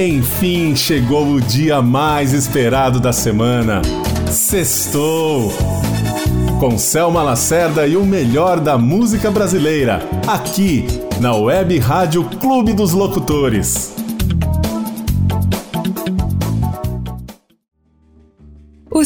Enfim, chegou o dia mais esperado da semana. Sextou! Com Selma Lacerda e o melhor da música brasileira, aqui na Web Rádio Clube dos Locutores.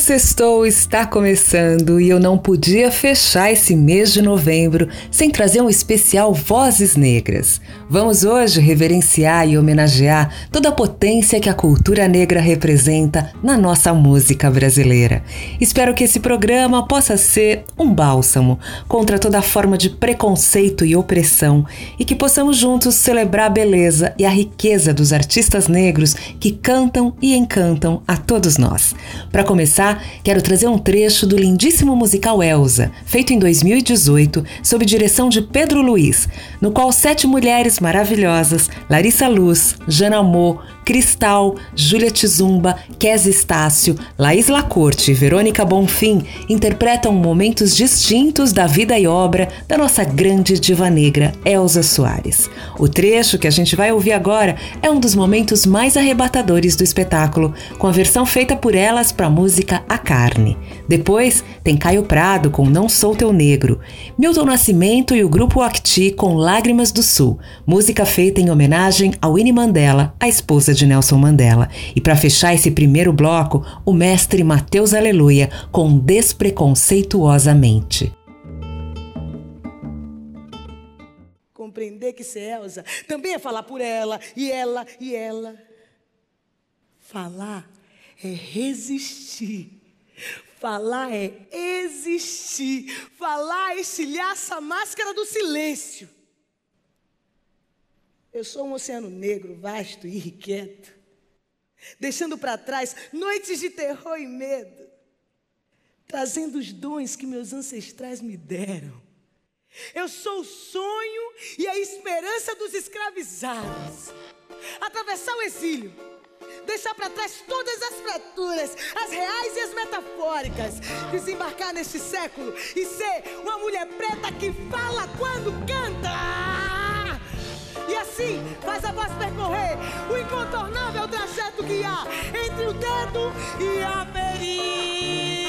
Sextou está começando e eu não podia fechar esse mês de novembro sem trazer um especial Vozes Negras. Vamos hoje reverenciar e homenagear toda a potência que a cultura negra representa na nossa música brasileira. Espero que esse programa possa ser um bálsamo contra toda forma de preconceito e opressão e que possamos juntos celebrar a beleza e a riqueza dos artistas negros que cantam e encantam a todos nós. Para começar, quero trazer um trecho do lindíssimo musical Elsa, feito em 2018, sob direção de Pedro Luiz, no qual sete mulheres maravilhosas, Larissa Luz, Jana Amor, Cristal, Júlia Tizumba, Kes Estácio, Laís Lacorte e Verônica Bonfim interpretam momentos distintos da vida e obra da nossa grande diva negra, Elza Soares. O trecho que a gente vai ouvir agora é um dos momentos mais arrebatadores do espetáculo, com a versão feita por elas para a música A Carne. Depois tem Caio Prado com Não Sou Teu Negro, Milton Nascimento e o grupo Acti com Lágrimas do Sul, música feita em homenagem a Winnie Mandela, a esposa de Nelson Mandela. E para fechar esse primeiro bloco, o mestre Mateus Aleluia com Despreconceituosamente. Compreender que ser Elza também é falar por ela, e ela, e ela. Falar é resistir. Falar é existir. Falar é estilhaça a máscara do silêncio. Eu sou um oceano negro, vasto e irrequieto, deixando para trás noites de terror e medo, trazendo os dons que meus ancestrais me deram. Eu sou o sonho e a esperança dos escravizados. Atravessar o exílio, deixar para trás todas as fraturas, as reais e as metafóricas, desembarcar neste século e ser uma mulher preta que fala quando canta. E assim faz a voz percorrer o incontornável trajeto que há entre o dedo e a ferida.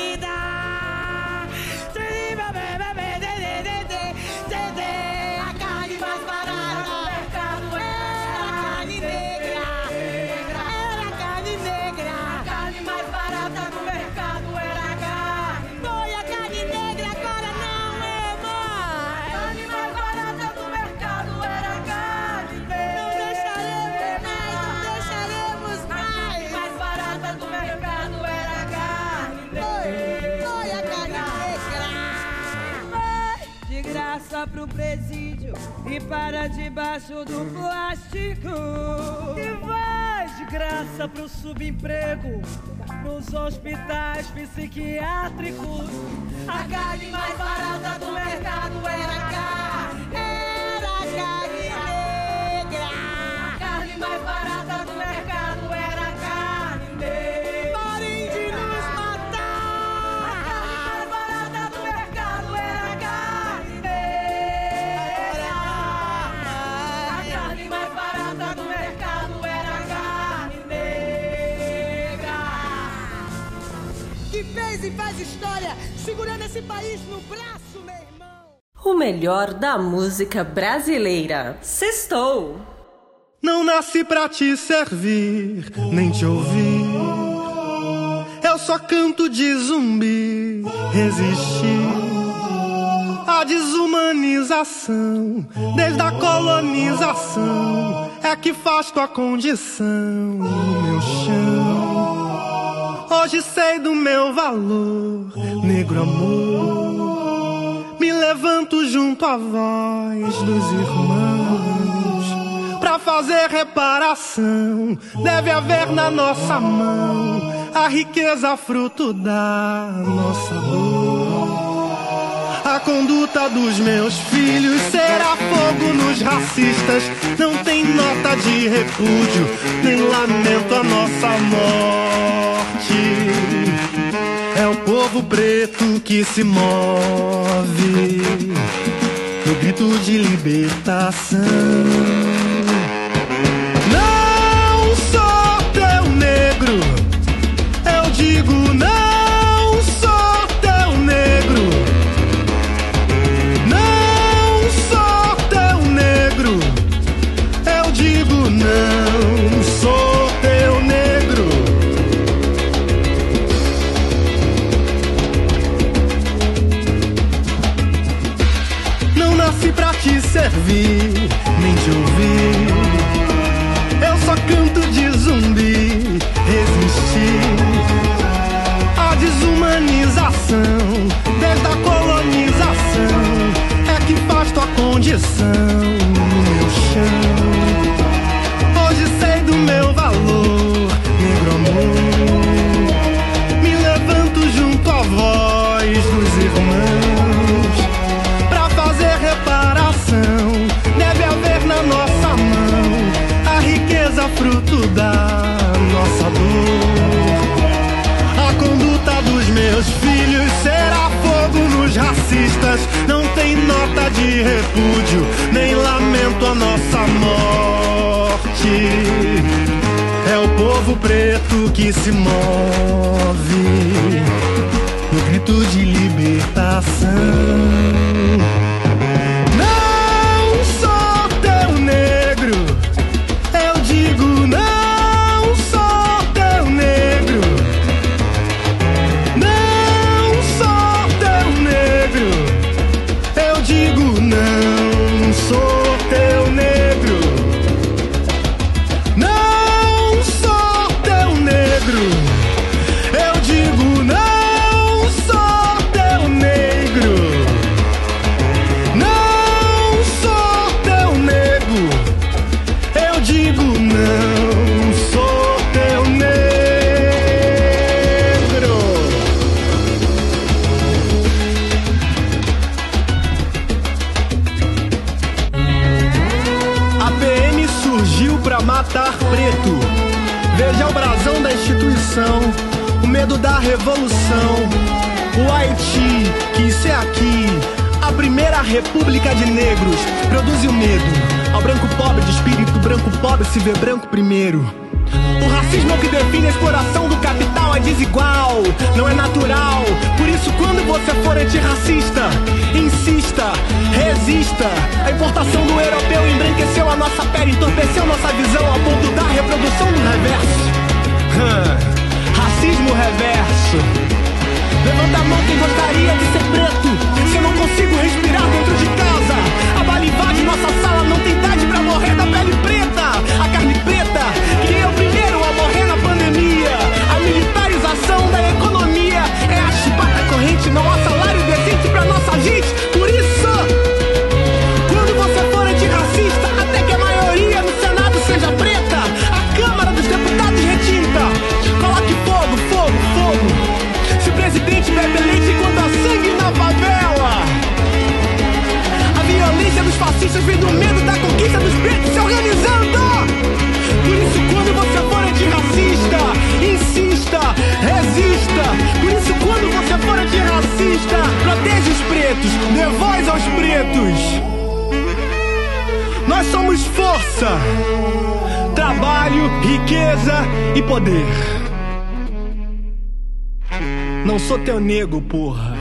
Pro presídio e para debaixo do plástico. E vai de graça pro subemprego, nos hospitais psiquiátricos. A carne mais barata do mercado era carne, era carne segurando esse país no braço, meu irmão. O melhor da música brasileira. Sextou! Não nasci pra te servir, nem te ouvir. Eu só canto de zumbi, resistir. A desumanização, desde a colonização, é que faz tua condição no meu chão. Hoje sei do meu valor, negro amor. Me levanto junto à voz dos irmãos. Pra fazer reparação, deve haver na nossa mão a riqueza fruto da nossa dor. A conduta dos meus filhos será fogo nos racistas. Não tem nota de repúdio, nem lamento a nossa morte. É o povo preto que se move no grito de libertação. Se vê branco primeiro. O racismo que define a exploração do capital é desigual, não é natural. Por isso, quando você for antirracista, insista, resista. A importação do europeu embranqueceu a nossa pele, entorpeceu nossa visão ao ponto da reprodução do reverso racismo reverso. Levanta a mão quem gostaria de ser preto. Se eu não consigo respirar dentro de casa, a bala invade nossa sala, não tem idade pra morrer da pele preta. Pra Não sou teu nego, porra.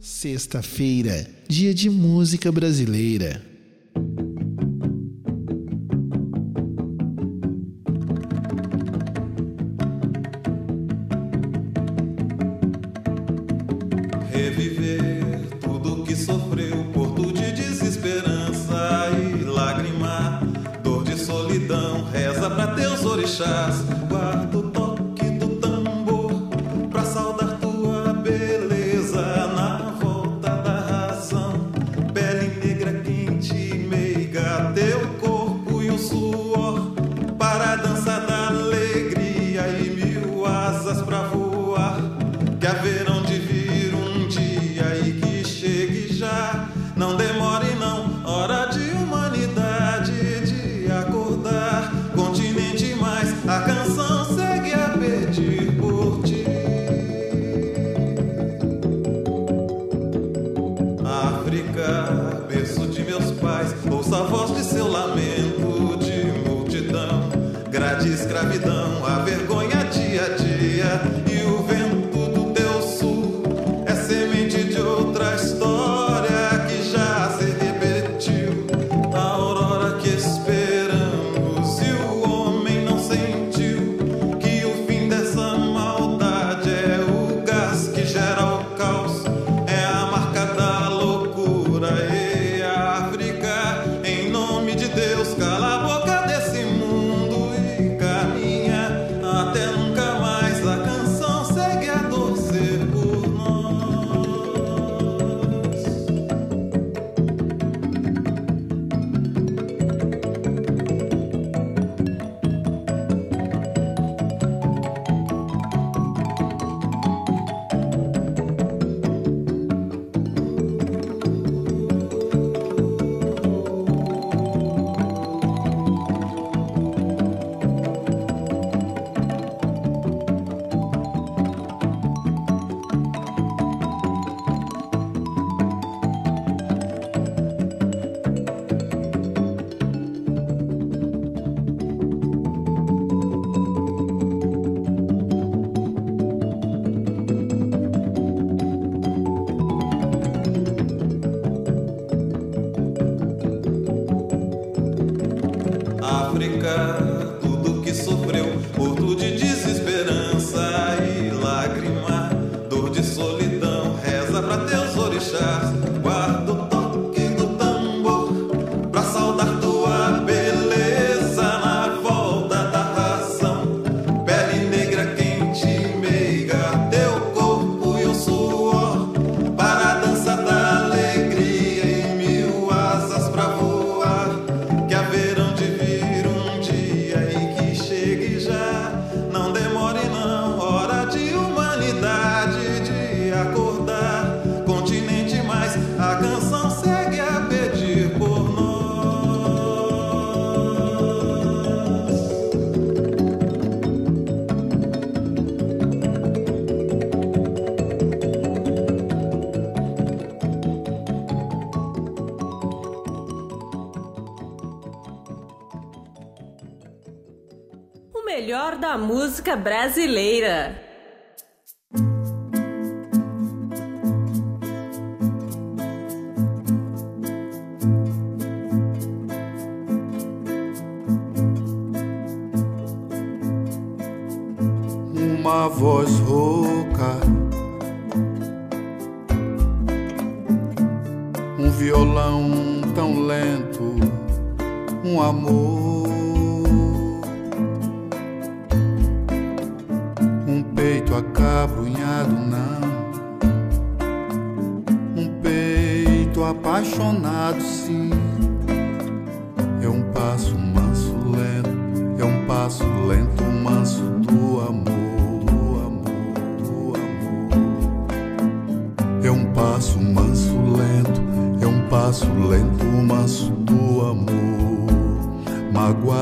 Sexta-feira, dia de música brasileira. Música brasileira.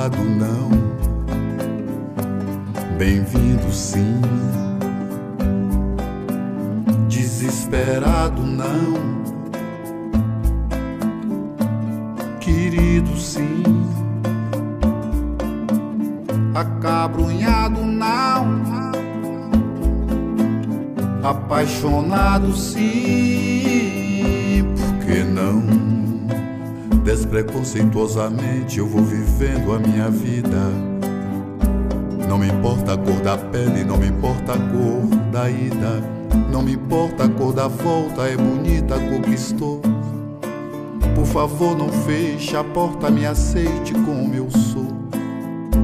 Não Bem-vindo, sim. Desesperado, não. Querido, sim. Acabrunhado, não. Apaixonado, sim. Despreconceituosamente eu vou vivendo a minha vida não me importa a cor da pele, não me importa a cor da ida. Não me importa a cor da volta, é bonita a cor estou. Por favor, não feche a porta, me aceite como eu sou.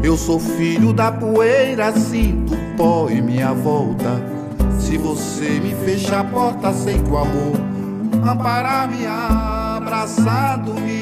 Eu sou filho da poeira, sinto pó em minha volta. Se você me fecha a porta, sei que o amor amparar-me, abraçado-me,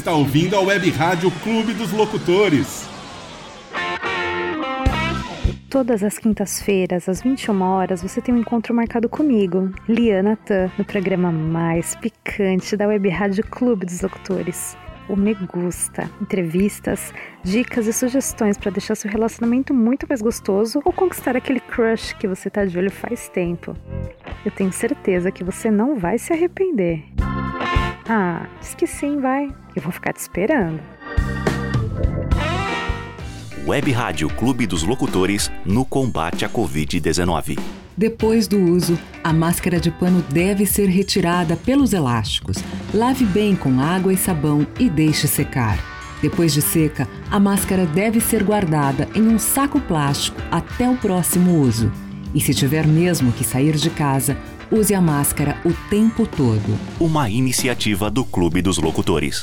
está ouvindo a Web Rádio Clube dos Locutores. Todas as quintas-feiras, às 21 horas, você tem um encontro marcado comigo, Liana Tan, no programa mais picante da Web Rádio Clube dos Locutores. O Me Gusta. Entrevistas, dicas e sugestões para deixar seu relacionamento muito mais gostoso ou conquistar aquele crush que você tá de olho faz tempo. Eu tenho certeza que você não vai se arrepender. Ah, diz que sim, vai. Eu vou ficar te esperando. Web Rádio Clube dos Locutores no combate à Covid-19. Depois do uso, a máscara de pano deve ser retirada pelos elásticos. Lave bem com água e sabão e deixe secar. Depois de seca, a máscara deve ser guardada em um saco plástico até o próximo uso. E se tiver mesmo que sair de casa, use a máscara o tempo todo. Uma iniciativa do Clube dos Locutores.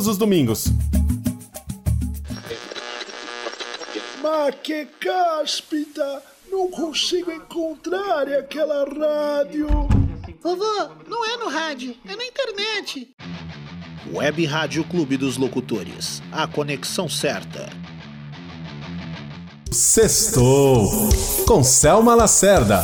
todos os domingos. Mas que cáspita! Não consigo encontrar aquela rádio. Vovô, não é no rádio, é na internet. Web Rádio Clube dos Locutores. A conexão certa. Sextou com Selma Lacerda.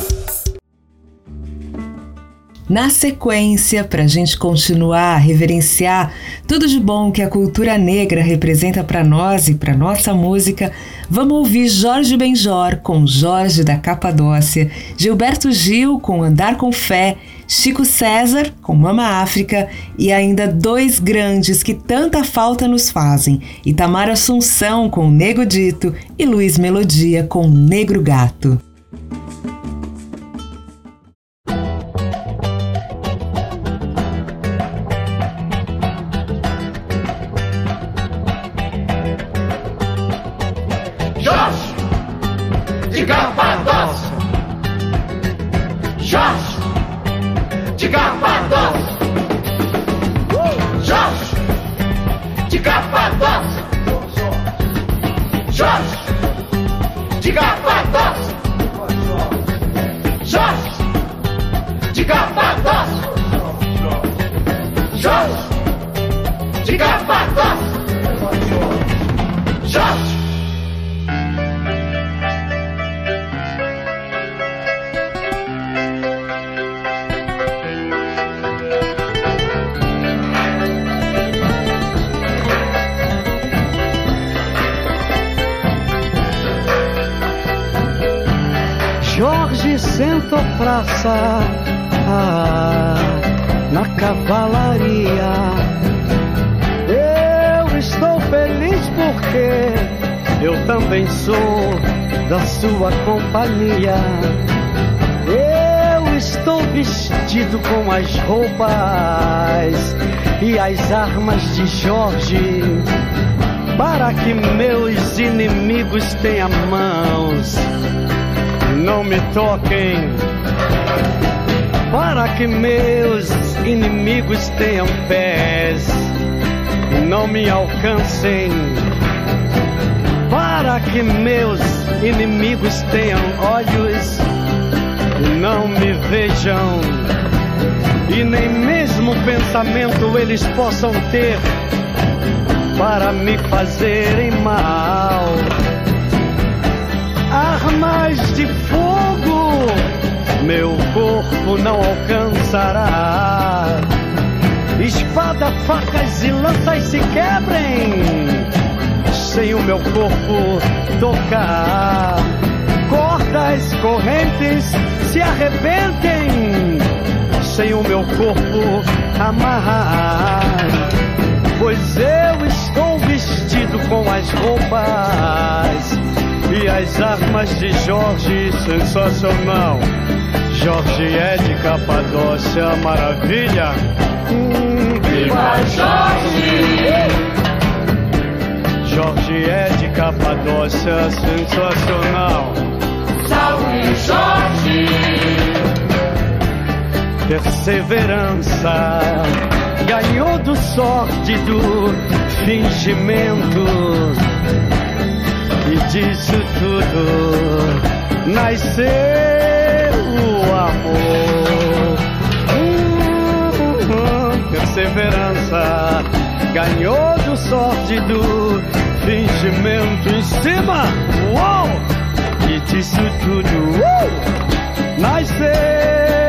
Na sequência, para a gente continuar a reverenciar tudo de bom que a cultura negra representa para nós e para nossa música, vamos ouvir Jorge Benjor com Jorge da Capadócia, Gilberto Gil com Andar com Fé, Chico César com Mama África e ainda dois grandes que tanta falta nos fazem, Itamar Assunção com Nego Dito e Luiz Melodia com Negro Gato. Gabadão! Sua companhia. Eu estou vestido com as roupas e as armas de Jorge, para que meus inimigos tenham mãos, não me toquem. Para que meus inimigos tenham pés, não me alcancem para que meus inimigos tenham olhos e não me vejam, e nem mesmo pensamento eles possam ter para me fazerem mal. Armas de fogo, meu corpo não alcançará. Espada, facas e lanças se quebrem sem o meu corpo tocar. Cordas, correntes se arrebentem sem o meu corpo amarrar. Pois eu estou vestido com as roupas e as armas de Jorge, sensacional. Jorge é de Capadócia, maravilha. Hum, viva Jorge! Jorge é de Capadócia, sensacional. Salve Jorge! Perseverança ganhou do sórdido fingimento. E disso tudo nasceu amor. Hum, perseverança ganhou do sórdido fingimento em cima, uou! E disso tudo, uh! nasceu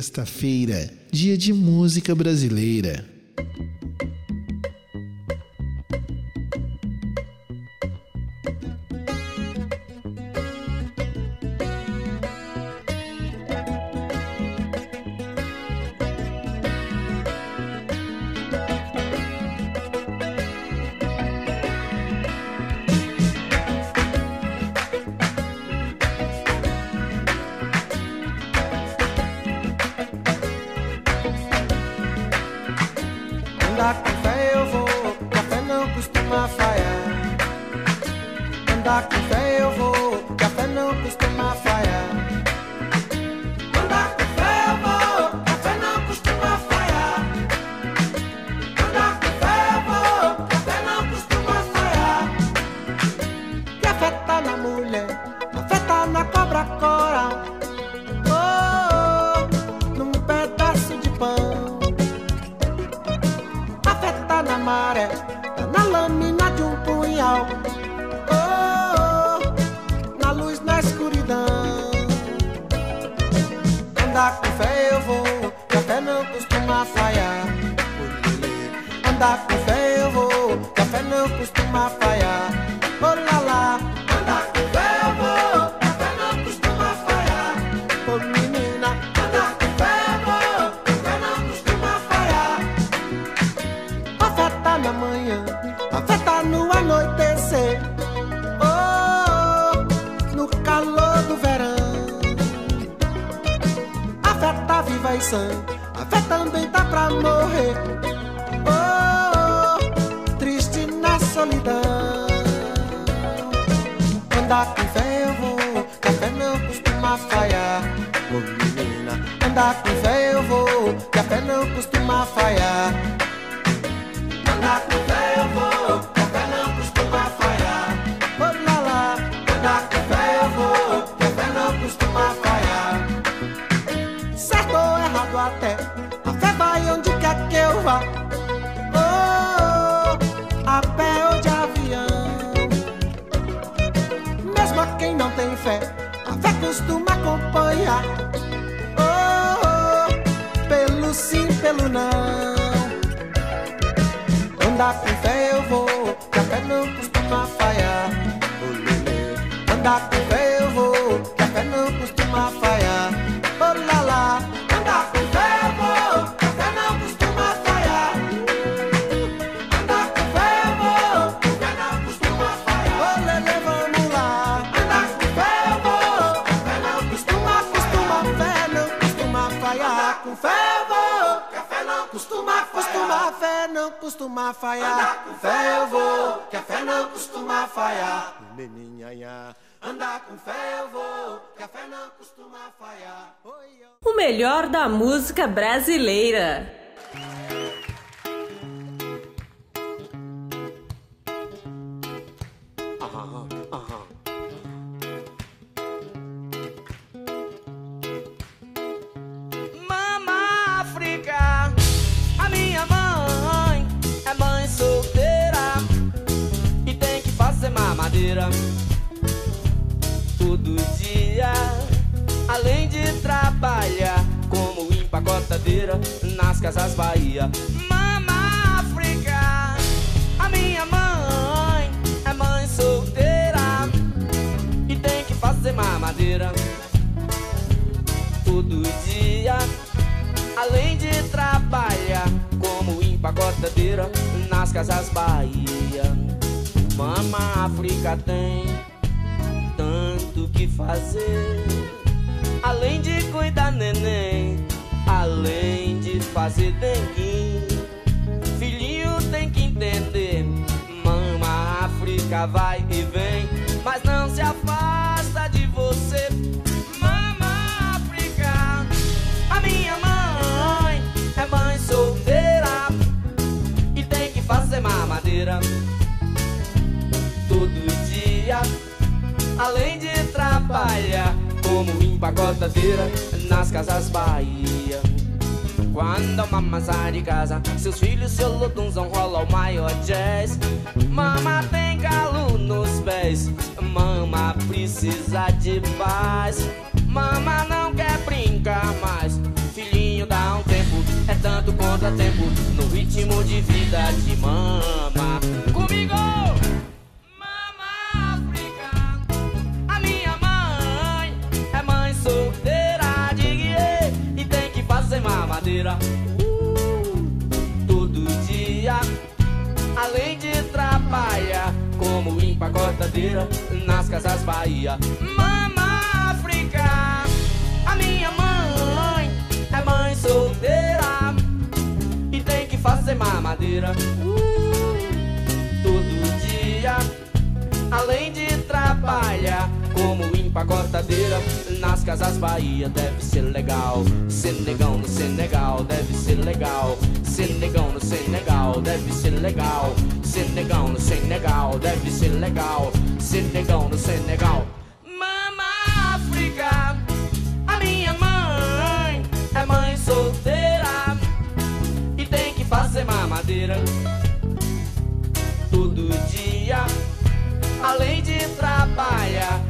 Sexta-feira, dia de música brasileira. Não costuma falhar. Oh lá lá, andar com fé eu vou, não costuma falhar. Oh menina, andar com fé eu vou, não costuma falhar. A fé tá na manhã, a fé tá no anoitecer. Oh, no calor do verão. A fé tá viva e sã, a fé também tá pra morrer. Andar não costuma falhar. Andar com fé eu vou, que a fé não costuma falhar. Andar com fé eu vou, que a fé não costuma falhar. O melhor da música brasileira. Empacotadeira nas casas Bahia. Mama África, a minha mãe é mãe solteira e tem que fazer mamadeira todo dia. Além de trabalhar como empacotadeira nas casas Bahia. Mama África tem tanto que fazer. Além de cuidar neném, além de fazer dengue. Filhinho tem que entender. Mama África vai e vem, mas não se afasta de você. Mama África, a minha mãe é mãe solteira e tem que fazer mamadeira todo dia. Além de trabalhar como empacotadeira nas casas Bahia. Quando a mama sai de casa, seus filhos, seu lotunzão rola o maior jazz. Mama tem galo nos pés, mama precisa de paz. Mama não quer brincar mais, filhinho dá um tempo, é tanto contratempo no ritmo de vida de mama. pacotadeira nas casas Bahia. Mama África, a minha mãe é mãe solteira e tem que fazer mamadeira uh, todo dia, além de trabalhar como pagodeira nas casas Bahia deve ser legal. Senegão no Senegal deve ser legal. Senegão no Senegal deve ser legal. Senegão no Senegal deve ser legal. Senegão no Senegal. Mama África, a minha mãe é mãe solteira e tem que fazer mamadeira todo dia. Além de trabalhar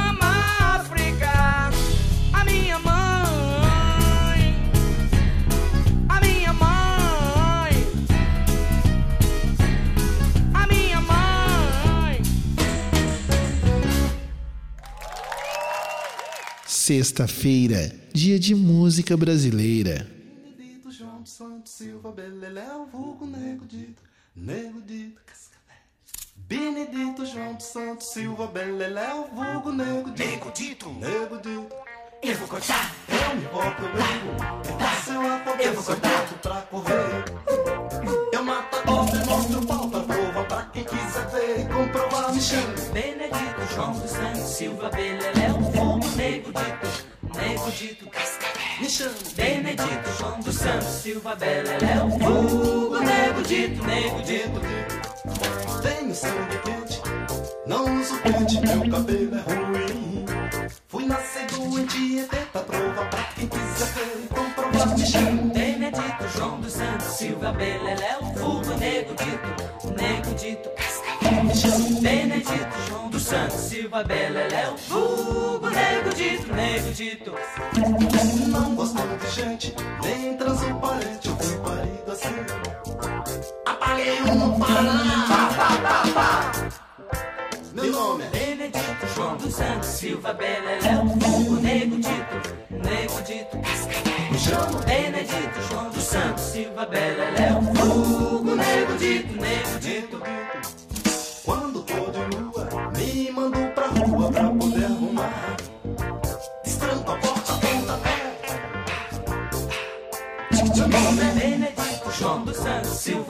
Sexta-feira, dia de música brasileira. Benedito João dos Santos Silva Beleléu, vulgo nego dito, nego dito. Benedito João dos Santos Silva Beleléu, vulgo nego dito, nego dito, nego dito. Eu vou cortar, eu me boto, eu brigo, é seu apoio, eu vou cortar pra correr. Eu mato a e mostro o pau pra comprovar, me chama. Benedito João dos Santos Silva Beleléu, fogo nego dito, nego dito cascavel. Me chama. Benedito João dos Santos Silva Beleléu, fogo nego dito, nego dito. Tenho sangue quente, não uso pente, meu cabelo é ruim. Fui nascer doente e tenta prova pra quem quiser ver e comprovar, me chama. Benedito João dos Santos Silva Beleléu, fogo nego dito, nego dito cascavel. Me chama. Benedito João dos Santos Silva Beleléu, fogo nego dito, nego dito. Não gosto de gente, nem transparente, eu fui parido assim. Apaguei um no Paraná, pá, pá, pá, pá. Meu nome é Benedito João dos Santos Silva Beleléu, fogo nego dito, nego dito. Me chama. Benedito João dos Santos Silva Beleléu, fogo nego dito, nego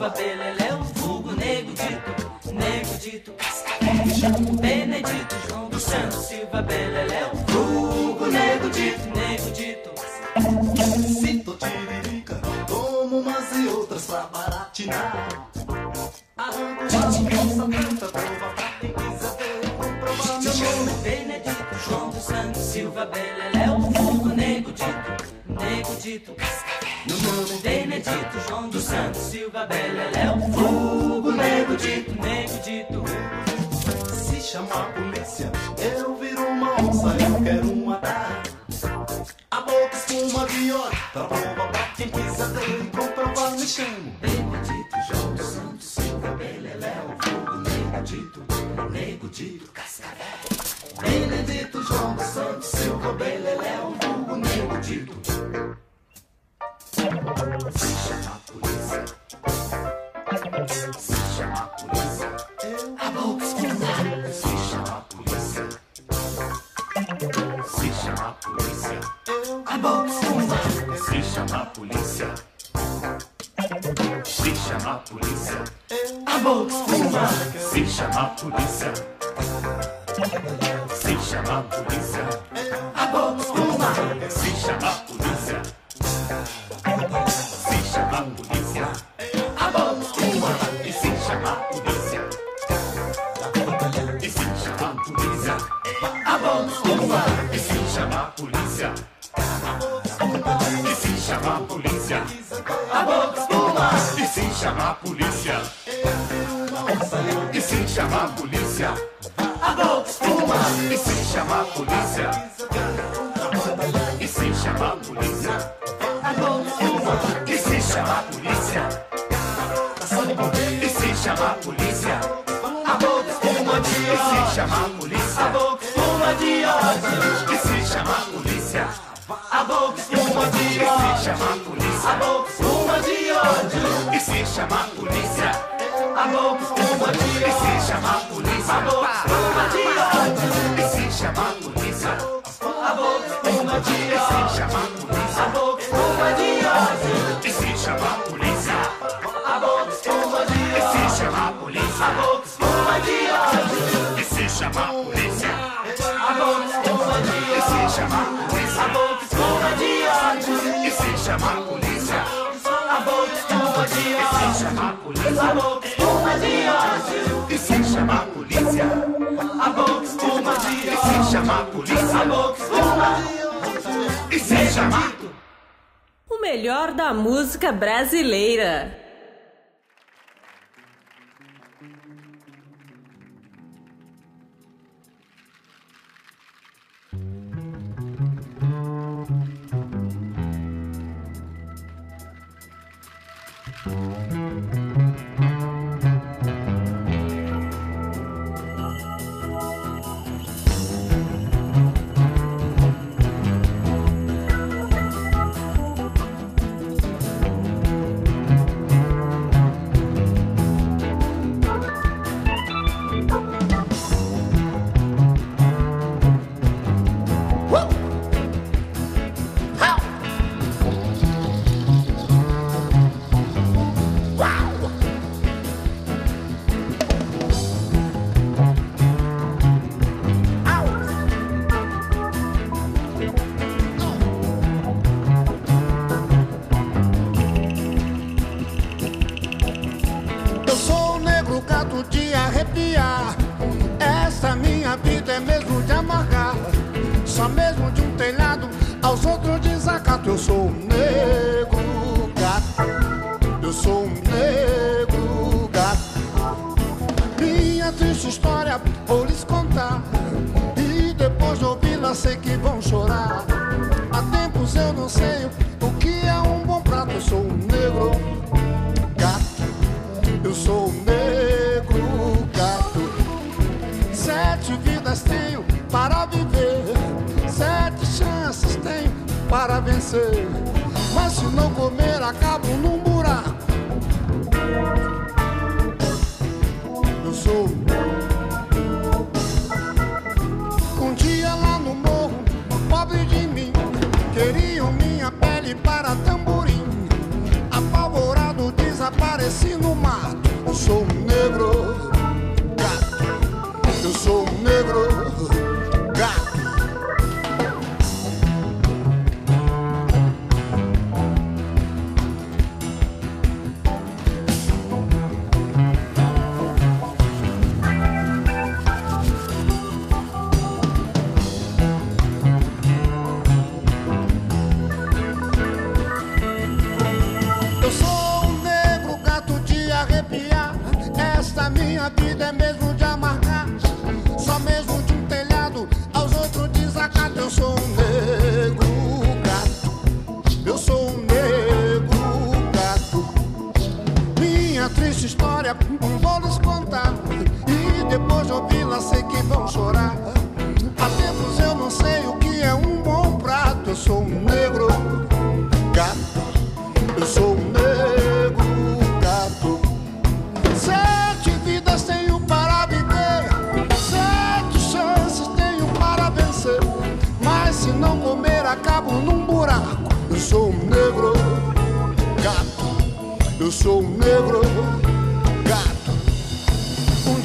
Santos Silva Beleléu, fogo nego dito, nego dito cascavel. Benedito João dos Santos Silva Beleléu, fogo nego dito, nego dito. Sinto tiririca, tomo umas e outras pra baratinar. Arranco as calças, tenta prova pra quem quiser ver comprovar. Meu nome é Benedito João dos Santos Silva Beleléu, fogo nego dito, nego dito Benedito João dos Santos Silva Beleléu, fogo nego dito, nego dito. Se chamar a polícia, eu viro uma onça, eu quero matar. A boca espuma de pra prova pra quem quiser ver e comprovar, me chamo. A boca espuma. Se chama a polícia, se chama a polícia, espuma. Se chama a polícia. Se chama a polícia, espuma. E se chama a polícia, e se chama a polícia, espuma. E se chama a polícia, e se chama a polícia, espuma. E se chama a polícia, se chama a polícia, a boca espuma. E se chama a polícia, e se chama a polícia. A boca espuma. E se chama a polícia? E se chama a polícia? A boca espuma de ódio. E se chama a polícia? A boca espuma de ódio. E se chama a polícia? A boca espuma de ódio. E se chama a polícia? A espuma de ódio. E se chama a polícia? A boca espuma de ódio. E se chamar polícia, a boca espuma de ódio. E se chamar polícia, a boca espuma de ódio. E se chamar polícia, a boca espuma de ódio. E se chamar polícia, a boca espuma de ódio. E se chamar polícia, a boca espuma de ódio. E se chamar polícia, a boca espuma de ódio. E se chamar polícia, a boca espuma de ódio. E se chamar polícia, a boca espuma de. E se chamar polícia, de. E se chamar polícia, a boca espuma de. E se chamar polícia, a boca espuma de. E se chamar O melhor da música brasileira. Mas se não comer, acabo num buraco. Eu sou um dia lá no morro, pobre de mim, queriam minha pele para tamborim. Apavorado, desapareci no mato. Eu sou um negro vida é mesmo de amargar. Só mesmo de um telhado aos outros desacato. Eu sou um negro gato. Eu sou um negro gato. Minha triste história vou lhes contar. E depois de ouvi-la sei que vão chorar.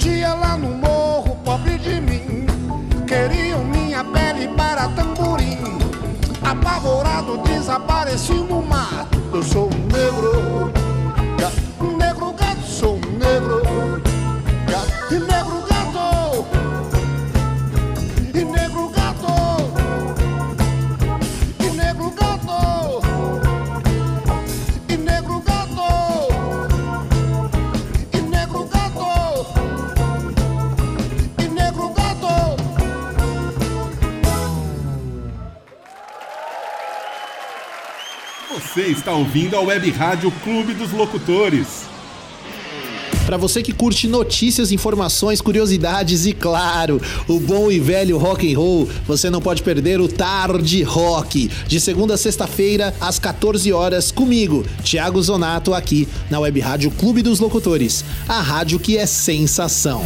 Dia lá no morro, pobre de mim, queriam minha pele para tamborim. Apavorado, desapareci no mato. Eu sou um negro Você está ouvindo a Web Rádio Clube dos Locutores. Para você que curte notícias, informações, curiosidades e claro, o bom e velho rock and roll, você não pode perder o Tarde Rock, de segunda a sexta-feira às 14 horas comigo, Thiago Zonato aqui na Web Rádio Clube dos Locutores, a rádio que é sensação.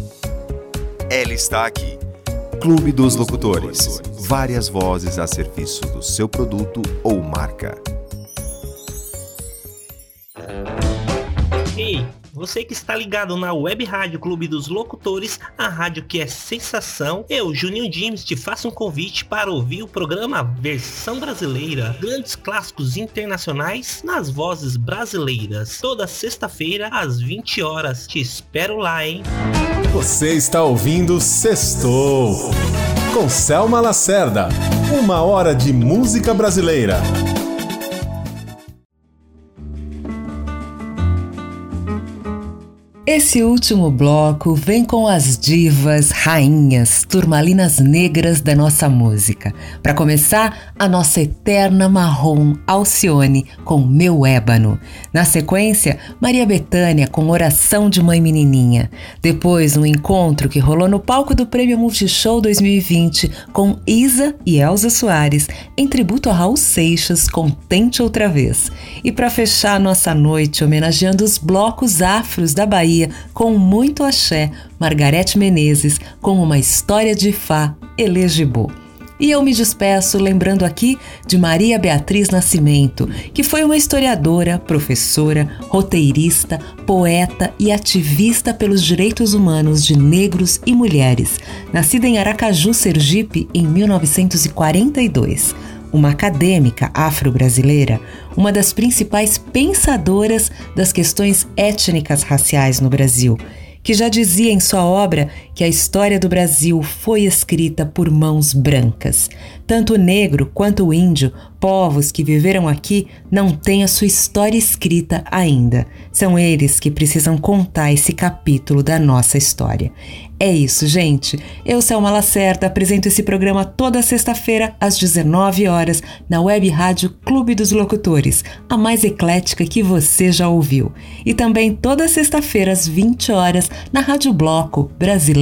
Ela está aqui. Clube dos Locutores. Várias vozes a serviço do seu produto ou marca. Ei, você que está ligado na Web Rádio Clube dos Locutores, a rádio que é sensação, eu, Juninho James, te faço um convite para ouvir o programa Versão Brasileira, grandes clássicos internacionais nas vozes brasileiras, toda sexta-feira às 20 horas. Te espero lá, hein? Você está ouvindo Sextou com Selma Lacerda. Uma hora de música brasileira. Esse último bloco vem com as divas, rainhas, turmalinas negras da nossa música. Para começar, a nossa eterna marrom Alcione com Meu Ébano. Na sequência, Maria Bethânia com Oração de Mãe Menininha. Depois, um encontro que rolou no palco do Prêmio Multishow 2020 com Isa e Elza Soares, em tributo a Raul Seixas com Tente Outra Vez. E para fechar nossa noite homenageando os blocos afros da Bahia com muito axé, Margarete Menezes com uma história de Fá, Elegibo. E eu me despeço lembrando aqui de Maria Beatriz Nascimento, que foi uma historiadora, professora, roteirista, poeta e ativista pelos direitos humanos de negros e mulheres, nascida em Aracaju, Sergipe, em 1942 uma acadêmica afro-brasileira, uma das principais pensadoras das questões étnicas raciais no Brasil, que já dizia em sua obra que a história do Brasil foi escrita por mãos brancas. Tanto o negro quanto o índio, povos que viveram aqui, não têm a sua história escrita ainda. São eles que precisam contar esse capítulo da nossa história. É isso, gente. Eu, Selma Lacerda, apresento esse programa toda sexta-feira, às 19 horas, na web rádio Clube dos Locutores, a mais eclética que você já ouviu. E também toda sexta-feira, às 20 horas, na Rádio Bloco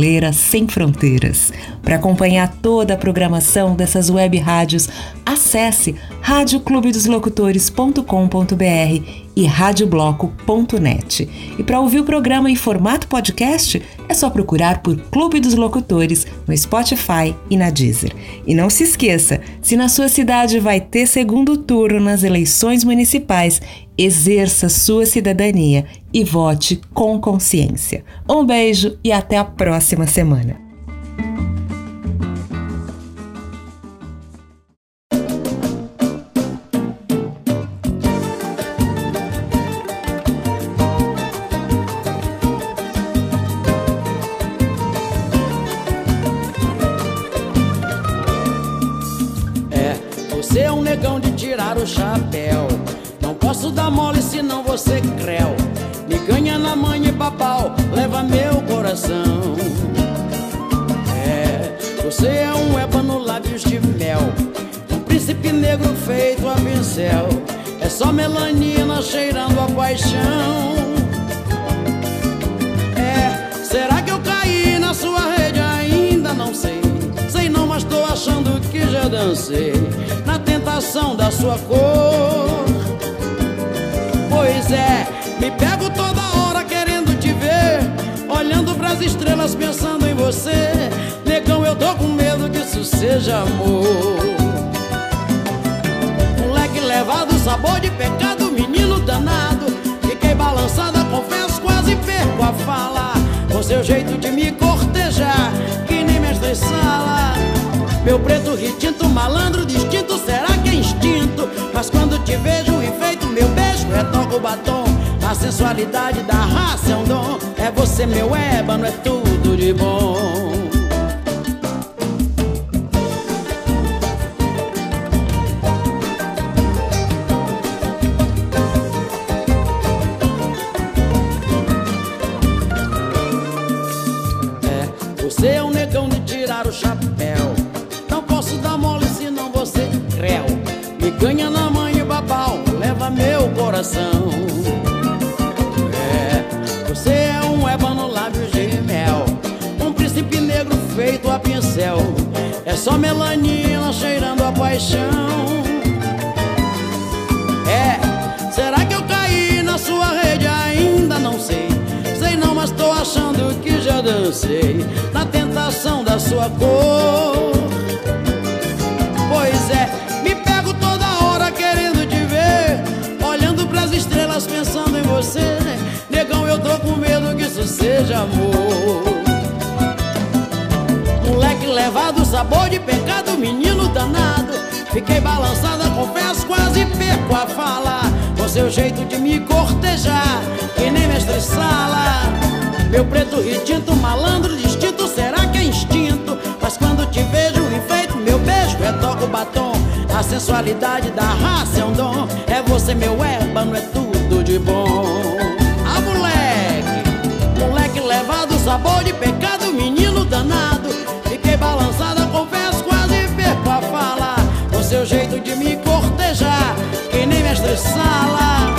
Brasileira Sem Fronteiras. Para acompanhar toda a programação dessas web rádios, acesse radioclubedoslocutores.com.br e radiobloco.net. E para ouvir o programa em formato podcast, é só procurar por Clube dos Locutores no Spotify e na Deezer. E não se esqueça, se na sua cidade vai ter segundo turno nas eleições municipais, exerça sua cidadania e vote com consciência. Um beijo e até a próxima semana. Você é um negão de tirar o chapéu. Você creu. Me ganha na manha e papau, leva meu coração. É, você é um ébano lábios de mel. Um príncipe negro feito a pincel. É só melanina cheirando a paixão. É, será que eu caí na sua rede? Ainda não sei. Sei não, mas tô achando que já dancei na tentação da sua cor. É, me pego toda hora querendo te ver, olhando pras estrelas pensando em você. Negão, eu tô com medo que isso seja amor. Moleque levado, sabor de pecado, menino danado. Fiquei balançada, confesso, quase perco a fala. Com seu jeito de me cortejar, que nem mestre sala. Meu preto retinto, malandro distinto, será que é instinto? Mas quando te vejo enfeito retoca o batom. A sensualidade da raça é um dom. É você, meu ébano, é tudo de bom. Coração. É, você é um ébano lábios de mel. Um príncipe negro feito a pincel. É só melanina cheirando a paixão. É, será que eu caí na sua rede? Ainda não sei. Sei não, mas tô achando que já dancei na tentação da sua cor. Amor. Moleque levado, sabor de pecado, menino danado. Fiquei balançada, confesso, quase perco a fala. Com seu jeito de me cortejar, que nem mestre sala. Meu preto retinto, malandro distinto, será que é instinto? Mas quando te vejo enfeito, meu beijo retoca o batom. A sensualidade da raça é um dom. É você, meu ébano, é tudo de bom. Sabor de pecado, menino danado. Fiquei balançada, confesso, quase perco a fala. Com seu jeito de me cortejar, que nem mestre sala.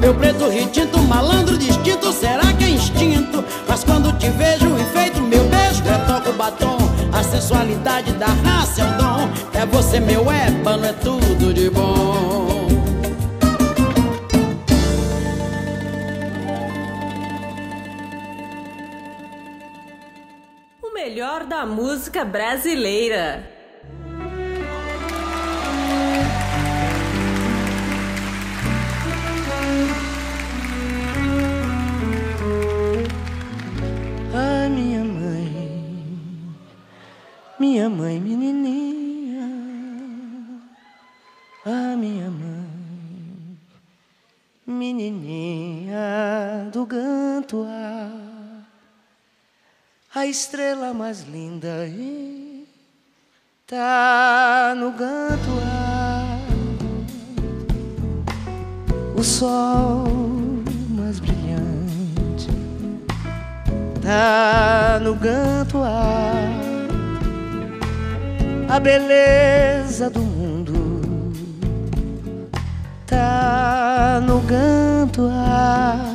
Meu preto retinto, malandro distinto, será que é instinto? Mas quando te vejo enfeito, meu beijo retoca o batom. A sensualidade da raça é um dom. É você, meu ébano, é tudo de bom. Melhor da música brasileira. Ah, minha mãe, minha mãe menininha. Ah, minha mãe, menininha do Gantoá. A estrela mais linda aí tá no Gantoá. O sol mais brilhante tá no Gantoá. A beleza do mundo tá no Gantoá.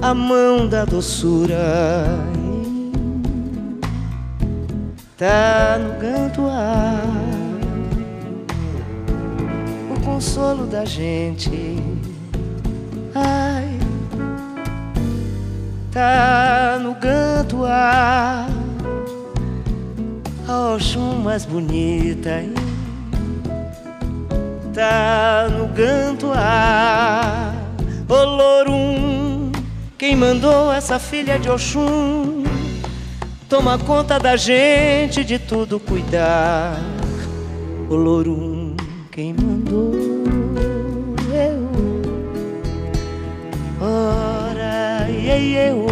A mão da doçura tá no Gantoá. O consolo da gente, ai, tá no Gantoá. A Oxum mais bonita hein? tá no Gantoá. Olorum, quem mandou essa filha de Oxum? Toma conta da gente, de tudo cuidar. Olorum, quem mandou? Eu. Ora, iê, ô.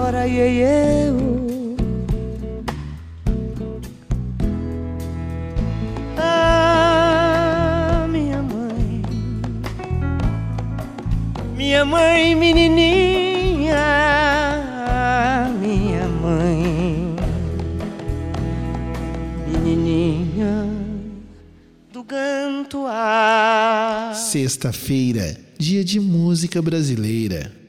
Ora, iê, iê, minha mãe menininha, minha mãe, menininha do Gantoá. Sexta-feira, dia de música brasileira.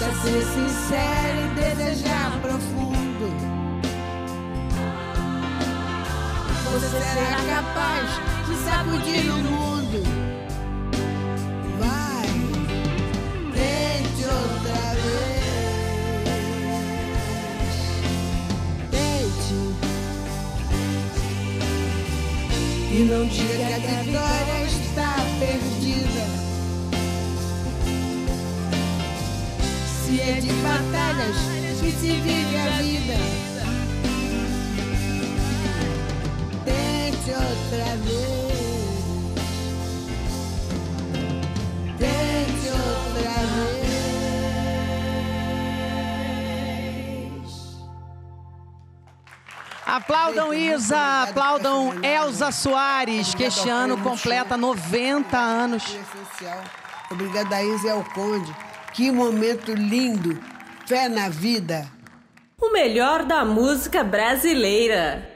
Basta ser sincero e desejar profundo. Você será capaz de sacudir o mundo. Vai, tente outra vez. Tente. E não diga que a vitória está perdida. de batalhas, que se vive a vida. Tente outra vez. Tente outra vez. Aplaudam Isa, aplaudam Elza Soares, que este ano completa 90 anos. Obrigada, Isa é e ao Conde que momento lindo! Fé na vida! O melhor da música brasileira.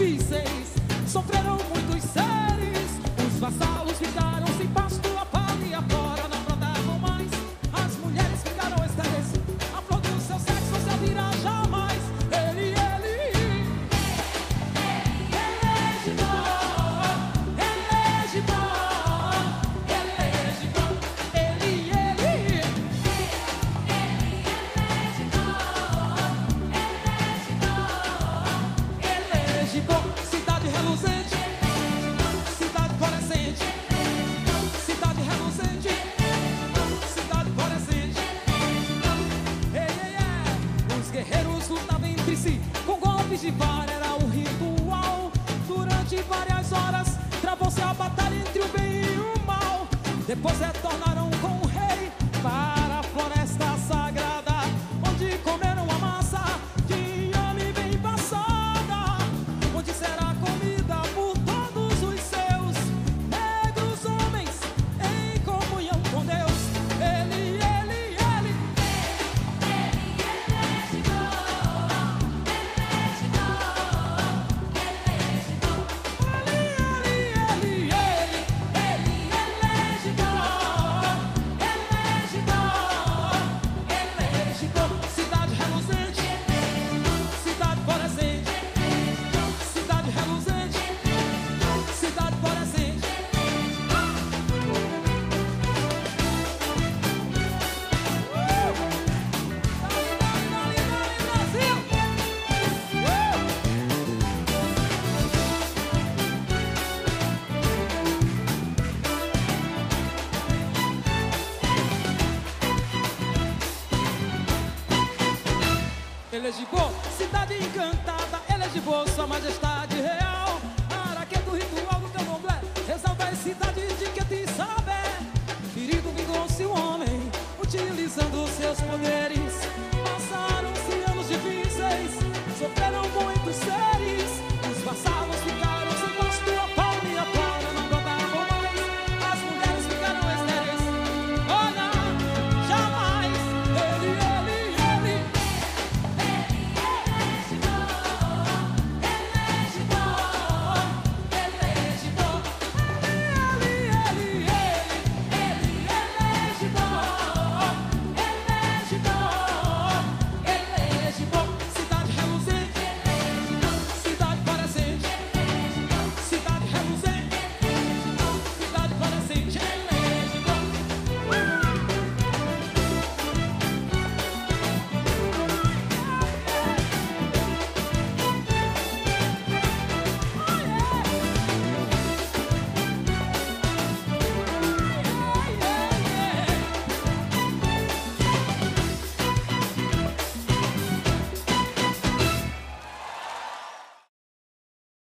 difíciles. cidade encantada.